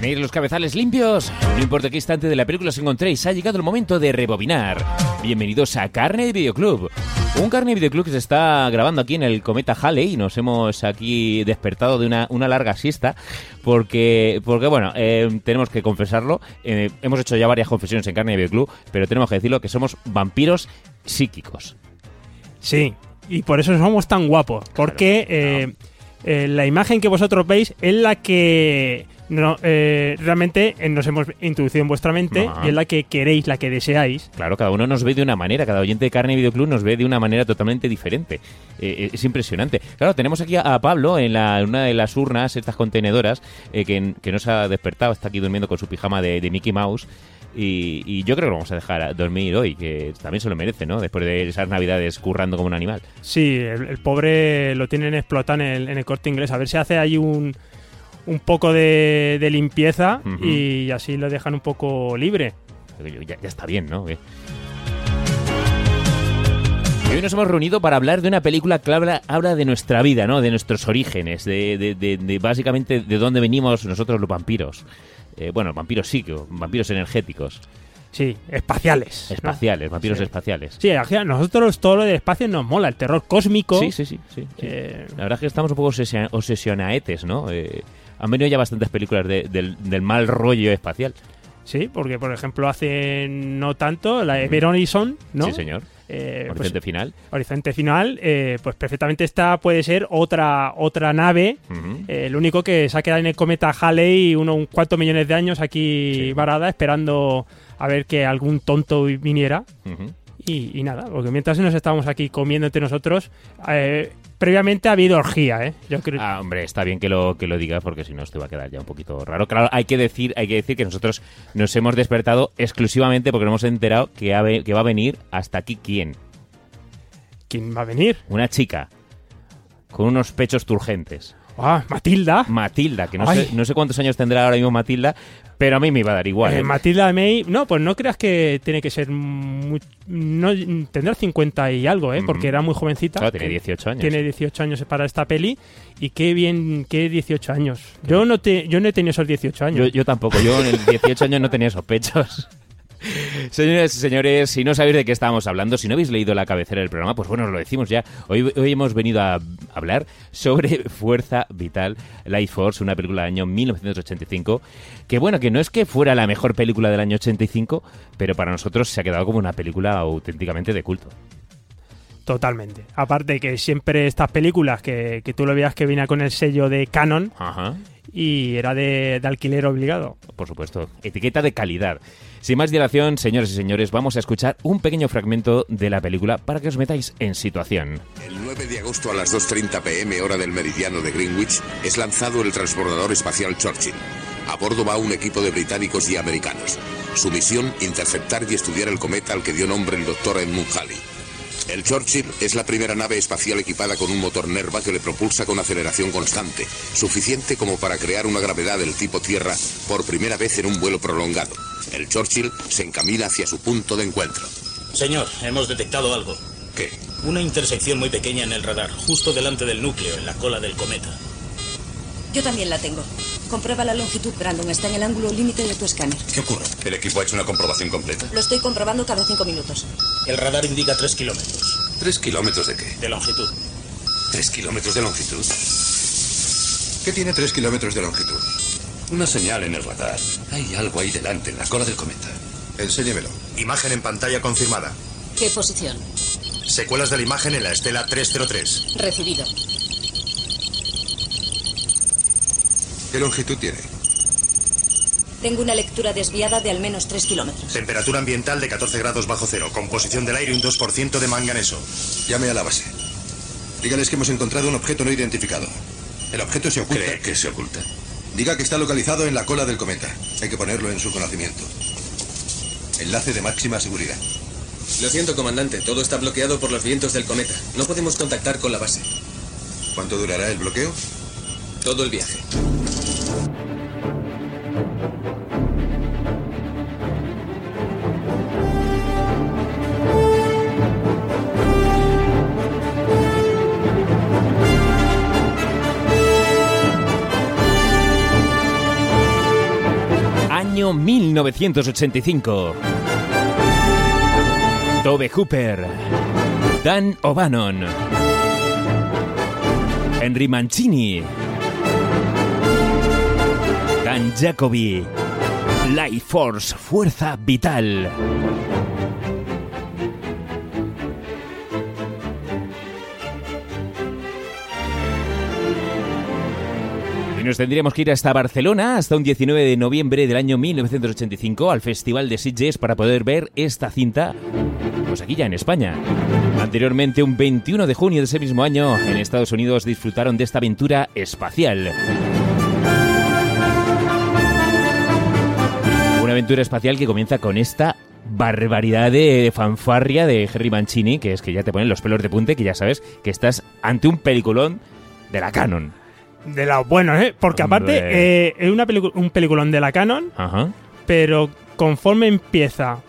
Tenéis los cabezales limpios. No importa qué instante de la película os encontréis, ha llegado el momento de rebobinar. Bienvenidos a Carne de Videoclub. Un Carne de Videoclub que se está grabando aquí en el cometa Halley. Nos hemos aquí despertado de una, una larga siesta porque, porque bueno, eh, tenemos que confesarlo. Eh, hemos hecho ya varias confesiones en Carne de Videoclub, pero tenemos que decirlo que somos vampiros psíquicos. Sí, y por eso somos tan guapos. Porque eh, la imagen que vosotros veis es la que no, eh, realmente eh, nos hemos introducido en vuestra mente Ajá. y es la que queréis, la que deseáis. Claro, cada uno nos ve de una manera, cada oyente de Carne y Videoclub nos ve de una manera totalmente diferente. Eh, eh, es impresionante. Claro, tenemos aquí a, Pablo en, la, en una de las urnas, estas contenedoras, eh, que, que no se ha despertado, está aquí durmiendo con su pijama de, de Mickey Mouse. Y, y yo creo que lo vamos a dejar a dormir hoy, que también se lo merece, ¿no? Después de esas navidades currando como un animal. Sí, el, el pobre lo tienen explotado en el, en el corte inglés. A ver si hace ahí un, un poco de, de limpieza y así lo dejan un poco libre. Ya, ya está bien, ¿no? Eh. Y hoy nos hemos reunido para hablar de una película que habla, habla de nuestra vida, ¿no? De nuestros orígenes, de, de- de- de básicamente de dónde venimos nosotros los vampiros. Eh, bueno, vampiros psíquicos, vampiros energéticos, Sí, espaciales. ¿no? espaciales, vampiros Sí. espaciales. Sí, a nosotros todo lo del espacio nos mola, el terror cósmico. Sí, sí, sí. sí, sí. Eh, La verdad es que estamos un poco obsesio- obsesionaetes, ¿no? Eh, han venido ya bastantes películas de- del, del mal rollo espacial. Sí, porque por ejemplo hace no tanto la Ever Horizon, ¿no? Sí, señor. Eh, pues, Horizonte final. Horizonte final, eh, pues perfectamente esta puede ser otra otra nave. Ujú. Eh, lo único que se ha quedado en el cometa Halley uno, un cuantos millones de años aquí Sí. varada esperando a ver que algún tonto viniera. Ujú. Y, y nada, porque mientras nos estábamos aquí comiendo entre nosotros, eh, previamente ha habido orgía, ¿eh? Yo creo. Ah, hombre, está bien que lo, que lo digas porque si no esto va a quedar ya un poquito raro. Claro, hay que decir, hay que decir que nosotros nos hemos despertado exclusivamente porque nos hemos enterado que, ha que va a venir hasta aquí quién. ¿Quién va a venir? Una chica con unos pechos turgentes. Ah, Matilda. Matilda, que no Ay. sé, no sé cuántos años tendrá ahora mismo Matilda, pero a mí me iba a dar igual. Eh, ¿eh? Matilda May, no, pues no creas que tiene que ser muy, no tendrá 50 y algo, ¿eh? Porque Ujú. era muy jovencita. Claro, tiene Que 18 años. Tiene 18 años para esta peli y qué bien, qué 18 años. Yo no te, yo no he tenido esos 18 Yo, años. yo tampoco, yo en el 18 años no tenía esos pechos. Señores y señores, si no sabéis de qué estábamos hablando, si no habéis leído la cabecera del programa, pues bueno, os lo decimos ya. Hoy, hoy hemos venido a hablar sobre Fuerza Vital, Life Force, una película del año 1985, que bueno, que no es que fuera la mejor película del año 85, pero para nosotros se ha quedado como una película auténticamente de culto. Totalmente. Aparte que siempre estas películas que, que tú lo veas que viene con el sello de Canon Ajá. Y era de, de alquiler obligado. por supuesto, etiqueta de calidad. Sin más dilación, señores y señores, vamos a escuchar un pequeño fragmento de la película para que os metáis en situación. El 9 de agosto a las 2.30 pm hora del meridiano de Greenwich es lanzado el transbordador espacial Churchill. A bordo va un equipo de británicos y americanos. Su misión, interceptar y estudiar el cometa al que dio nombre el doctor Edmund Halley. El Churchill es la primera nave espacial equipada con un motor Nerva que le propulsa con aceleración constante, suficiente como para crear una gravedad del tipo Tierra por primera vez en un vuelo prolongado. El Churchill se encamina hacia su punto de encuentro. Señor, hemos detectado algo. ¿Qué? Una intersección muy pequeña en el radar, justo delante del núcleo, en la cola del cometa. Yo también la tengo. Comprueba la longitud, Brandon. Está en el ángulo límite de tu escáner. ¿Qué ocurre? El equipo ha hecho una comprobación completa. Lo estoy comprobando cada cinco minutos. El radar indica 3 kilómetros ¿Tres kilómetros de qué? de longitud. ¿Tres kilómetros de longitud? ¿Qué tiene tres kilómetros de longitud? Una señal en el radar. Hay algo ahí delante, en la cola del cometa. Enséñemelo. Imagen en pantalla confirmada. ¿Qué posición? Secuelas de la imagen en la estela 303. Recibido. ¿Qué longitud tiene? Tengo una lectura desviada de al menos 3 kilómetros. Temperatura ambiental de 14 grados bajo cero. Composición del aire un 2% de manganeso. Llame a la base. Dígales que hemos encontrado un objeto no identificado. El objeto se oculta. ¿Cree que se oculta? Diga que está localizado en la cola del cometa. Hay que ponerlo en su conocimiento. Enlace de máxima seguridad. Lo siento, comandante. Todo está bloqueado por los vientos del cometa. No podemos contactar con la base. ¿Cuánto durará el bloqueo? Todo el viaje. Año 1985. Tobe Hooper. Dan O'Bannon. Henry Mancini. Dan Jacobi. Life Force, Fuerza Vital. Y nos tendríamos que ir hasta Barcelona hasta un 19 de noviembre del año 1985 al Festival de Sitges para poder ver esta cinta, pues aquí ya en España. Anteriormente, un 21 de junio de ese mismo año, en Estados Unidos disfrutaron de esta aventura espacial. Una aventura espacial que comienza con esta barbaridad de fanfarria de Henry Mancini, que es que ya te ponen los pelos de punte, que ya sabes que estás ante un peliculón de la Canon. De los buenos, ¿eh? Porque aparte eh, es una un peliculón de la Canon, Ajá. pero conforme empieza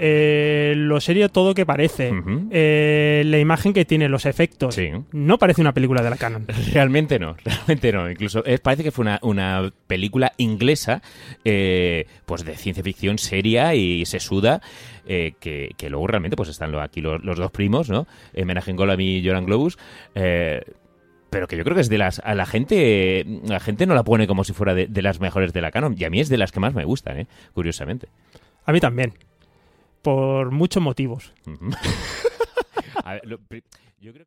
eh, lo serio todo que parece, eh, la imagen que tiene, los efectos, Sí. no parece una película de la Canon. Realmente no, realmente no. Incluso eh, parece que fue una, una película inglesa, eh, pues de ciencia ficción seria y sesuda, eh, que, que luego realmente pues están aquí los, los dos primos, ¿no? Eh, Menahem Golan y Joran Globus. Pero que yo creo que es de las. A la gente. La gente no la pone como si fuera de, de las mejores de la canon. Y a mí es de las que más me gustan, ¿eh? Curiosamente. A mí también. Por muchos motivos. A ver, lo yo creo